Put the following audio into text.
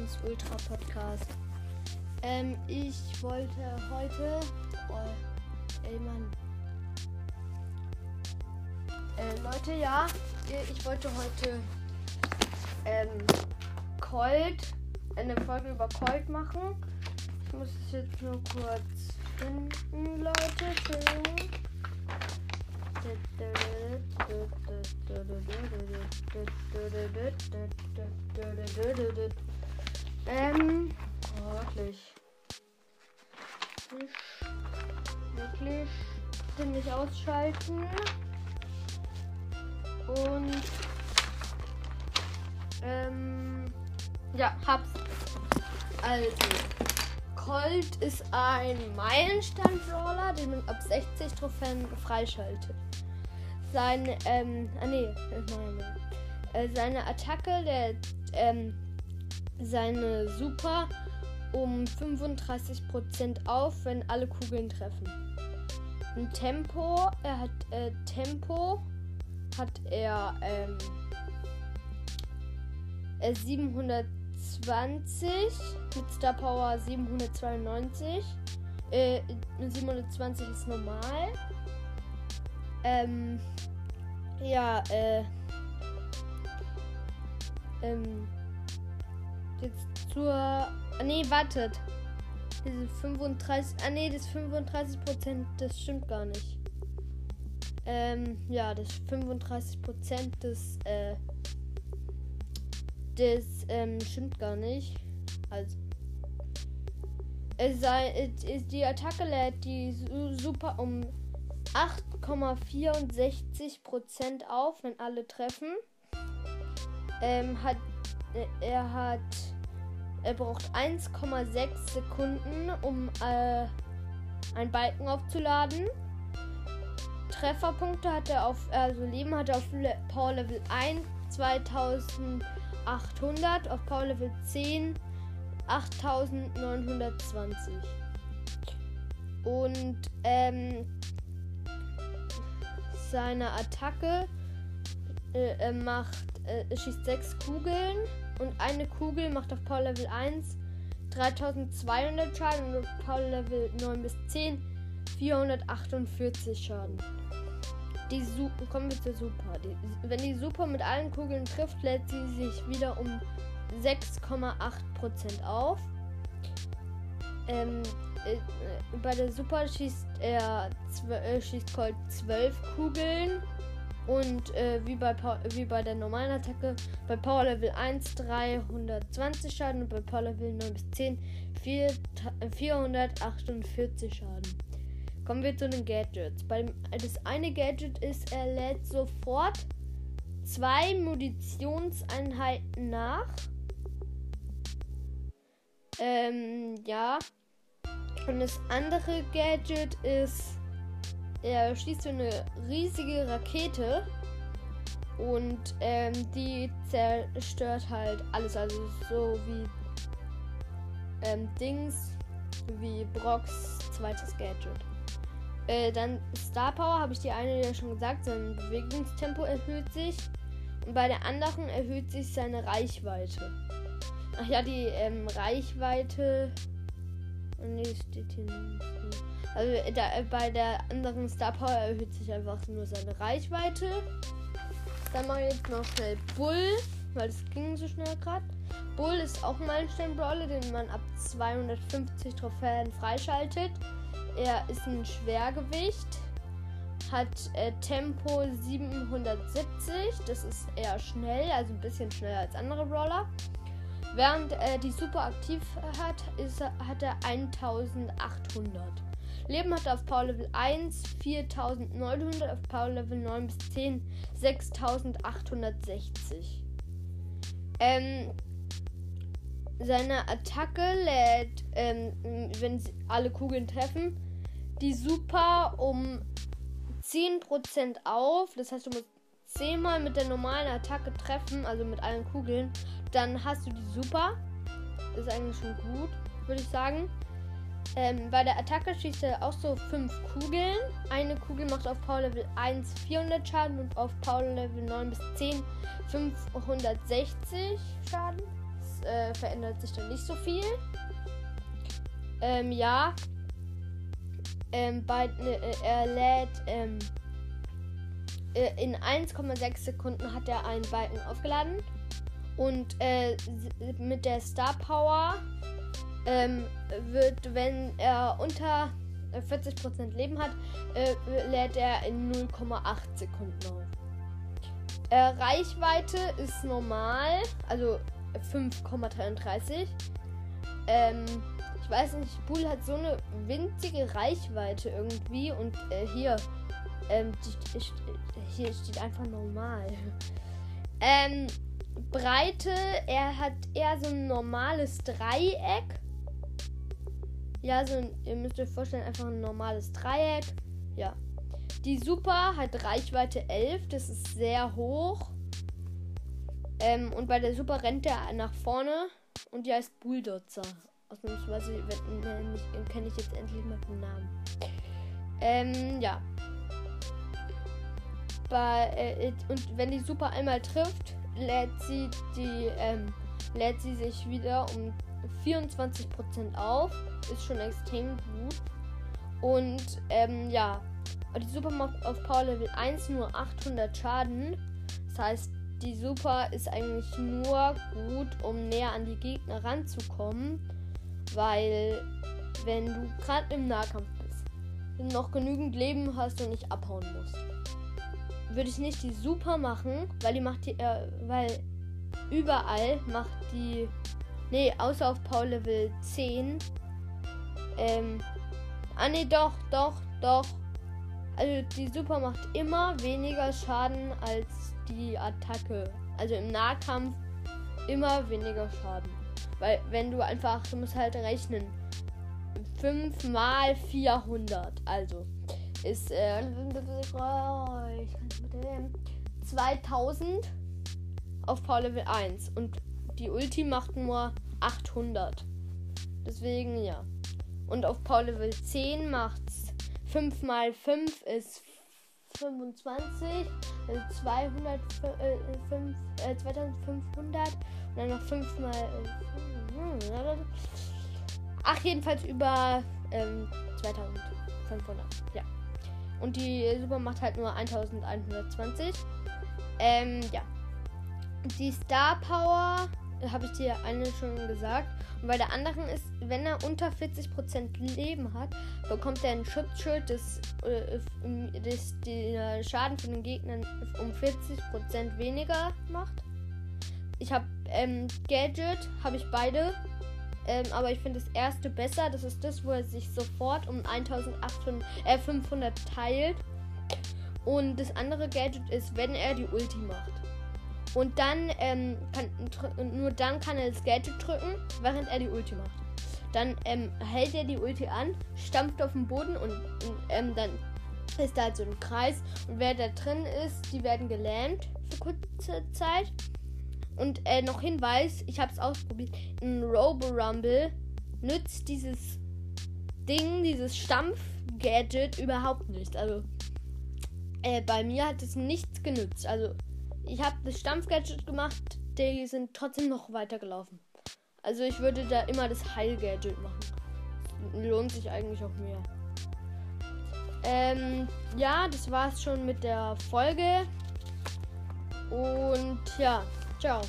Leons Ultra Podcast. Ähm, ich wollte heute. Oh, ey Mann. Äh, Leute, ja, ich wollte heute ähm, Colt, eine Folge über Colt machen. Ich muss es jetzt nur kurz finden, Leute. Ähm, oh, wirklich. Wirklich. Den ausschalten. Und. Ähm. Ja, hab's. Also. Colt ist ein Meilenstein-Brawler, den man ab 60 Trophäen freischaltet. Sein, ähm, ah nee, äh, seine Attacke, der, ähm, seine Super um 35% auf, wenn alle Kugeln treffen. Ein Tempo, er hat äh, Tempo, hat er ähm, 720 mit Star Power 792. Äh, 720 ist normal. Ähm, ja, äh, ähm, jetzt zur, ah, nee, wartet. Diese 35, ah nee, das 35 Prozent, das stimmt gar nicht. Ähm, ja, das 35 Prozent des, äh, das, ähm, stimmt gar nicht. Also, es sei, die Attacke lädt die super um 8,64% auf, wenn alle treffen. Ähm, hat, er hat. Er braucht 1,6 Sekunden, um äh, einen Balken aufzuladen. Trefferpunkte hat er auf, also Leben hat er auf Power Level 1 2800, auf Power Level 10 8920. Und ähm, seine Attacke äh, macht, äh, schießt sechs Kugeln und eine Kugel macht auf Power Level 1 3200 Schaden und auf Power Level 9 bis 10 448 Schaden. Die Super, kommen wir zur Super. Die, wenn die Super mit allen Kugeln trifft, lädt sie sich wieder um 6,8% auf. Ähm, äh, bei der Super schießt er äh, schießt Colt 12 Kugeln und äh, wie, bei wie bei der normalen Attacke bei Power Level 1 320 Schaden und bei Power Level 9 bis 10 4, 448 Schaden. Kommen wir zu den Gadgets. Bei das eine Gadget ist, er lädt sofort zwei Munitionseinheiten nach. Ähm, ja. Und das andere Gadget ist, er schießt so eine riesige Rakete und ähm, die zerstört halt alles, also so wie ähm, Dings, wie Brocks zweites Gadget. Äh, dann Star Power, habe ich die eine ja schon gesagt, sein Bewegungstempo erhöht sich und bei der anderen erhöht sich seine Reichweite. Ach ja, die ähm, Reichweite Nee, steht hier nicht. Also da, bei der anderen Star Power erhöht sich einfach nur seine Reichweite. Dann mache ich jetzt noch schnell Bull, weil es ging so schnell gerade. Bull ist auch ein Sternbrawler, den man ab 250 Trophäen freischaltet. Er ist ein Schwergewicht, hat äh, Tempo 770, das ist eher schnell, also ein bisschen schneller als andere Brawler. Während er die Super aktiv hat, ist, hat er 1800. Leben hat er auf Power Level 1 4900, auf Power Level 9 bis 10 6860. Ähm, seine Attacke lädt, ähm, wenn alle Kugeln treffen, die Super um 10% auf. Das heißt, du musst 10 Mal mit der normalen Attacke treffen, also mit allen Kugeln. Dann hast du die Super. Ist eigentlich schon gut, würde ich sagen. Ähm, bei der Attacke schießt er auch so fünf Kugeln. Eine Kugel macht auf Power Level 1 400 Schaden und auf Power Level 9 bis 10 560 Schaden. Das äh, verändert sich dann nicht so viel. Ähm, ja. Ähm, bei, äh, er lädt ähm, äh, in 1,6 Sekunden hat er einen Balken aufgeladen. Und äh, mit der Star Power ähm, wird, wenn er unter 40% Leben hat, äh, lädt er in 0,8 Sekunden auf. Äh, Reichweite ist normal, also 5,33. Ähm, ich weiß nicht, Bull hat so eine winzige Reichweite irgendwie und äh, hier, ähm, die, hier steht einfach normal. Ähm, Breite, er hat eher so ein normales Dreieck. Ja, so ein, ihr müsst euch vorstellen, einfach ein normales Dreieck. Ja. Die Super hat Reichweite 11, das ist sehr hoch. Ähm, und bei der Super rennt er nach vorne und die heißt Bulldozer. Ausnahmsweise kenne ich jetzt endlich mal den Namen. Ähm, ja. Bei, äh, und wenn die Super einmal trifft, lädt sie die, ähm, lädt sie sich wieder um 24% auf. Ist schon extrem gut. Und ähm, ja, die Super macht auf Power Level 1 nur 800 Schaden. Das heißt, die Super ist eigentlich nur gut, um näher an die Gegner ranzukommen. Weil, wenn du gerade im Nahkampf bist, noch genügend Leben hast und nicht abhauen musst würde ich nicht die Super machen, weil die macht die, äh, weil überall macht die, nee, außer auf Power Level 10. Ähm, ah nee, doch, doch, doch. Also die Super macht immer weniger Schaden als die Attacke. Also im Nahkampf immer weniger Schaden. Weil wenn du einfach, du musst halt rechnen. 5 mal 400. Also ist äh, 2000 auf Power Level 1 und die Ulti macht nur 800. Deswegen ja. Und auf Power Level 10 macht's 5 mal 5 ist 25, also 200, äh, 5, äh, 2500 und dann noch 5 mal. Äh, ach, jedenfalls über ähm, 2500. Ja. Und die Super macht halt nur 1120. Ähm, ja. Die Star Power, habe ich dir eine schon gesagt. Und bei der anderen ist, wenn er unter 40% Leben hat, bekommt er ein Schutzschild, das, äh, das den Schaden von den Gegnern um 40% weniger macht. Ich habe ähm, Gadget, habe ich beide. Ähm, aber ich finde das erste besser. Das ist das, wo er sich sofort um 1800, äh, 500 teilt. Und das andere Gadget ist, wenn er die Ulti macht. Und dann ähm, kann, nur dann kann er das Gadget drücken, während er die Ulti macht. Dann ähm, hält er die Ulti an, stampft auf den Boden und, und ähm, dann ist da halt so ein Kreis. Und wer da drin ist, die werden gelähmt für kurze Zeit. Und äh, noch Hinweis, ich habe es ausprobiert. In Robo Rumble nützt dieses Ding, dieses Stampf-Gadget überhaupt nicht. Also äh, bei mir hat es nichts genützt. Also ich habe das Stampf-Gadget gemacht, die sind trotzdem noch weitergelaufen. Also ich würde da immer das Heil-Gadget machen. Lohnt sich eigentlich auch mehr. Ähm, ja, das war's schon mit der Folge. Und ja, Tchau.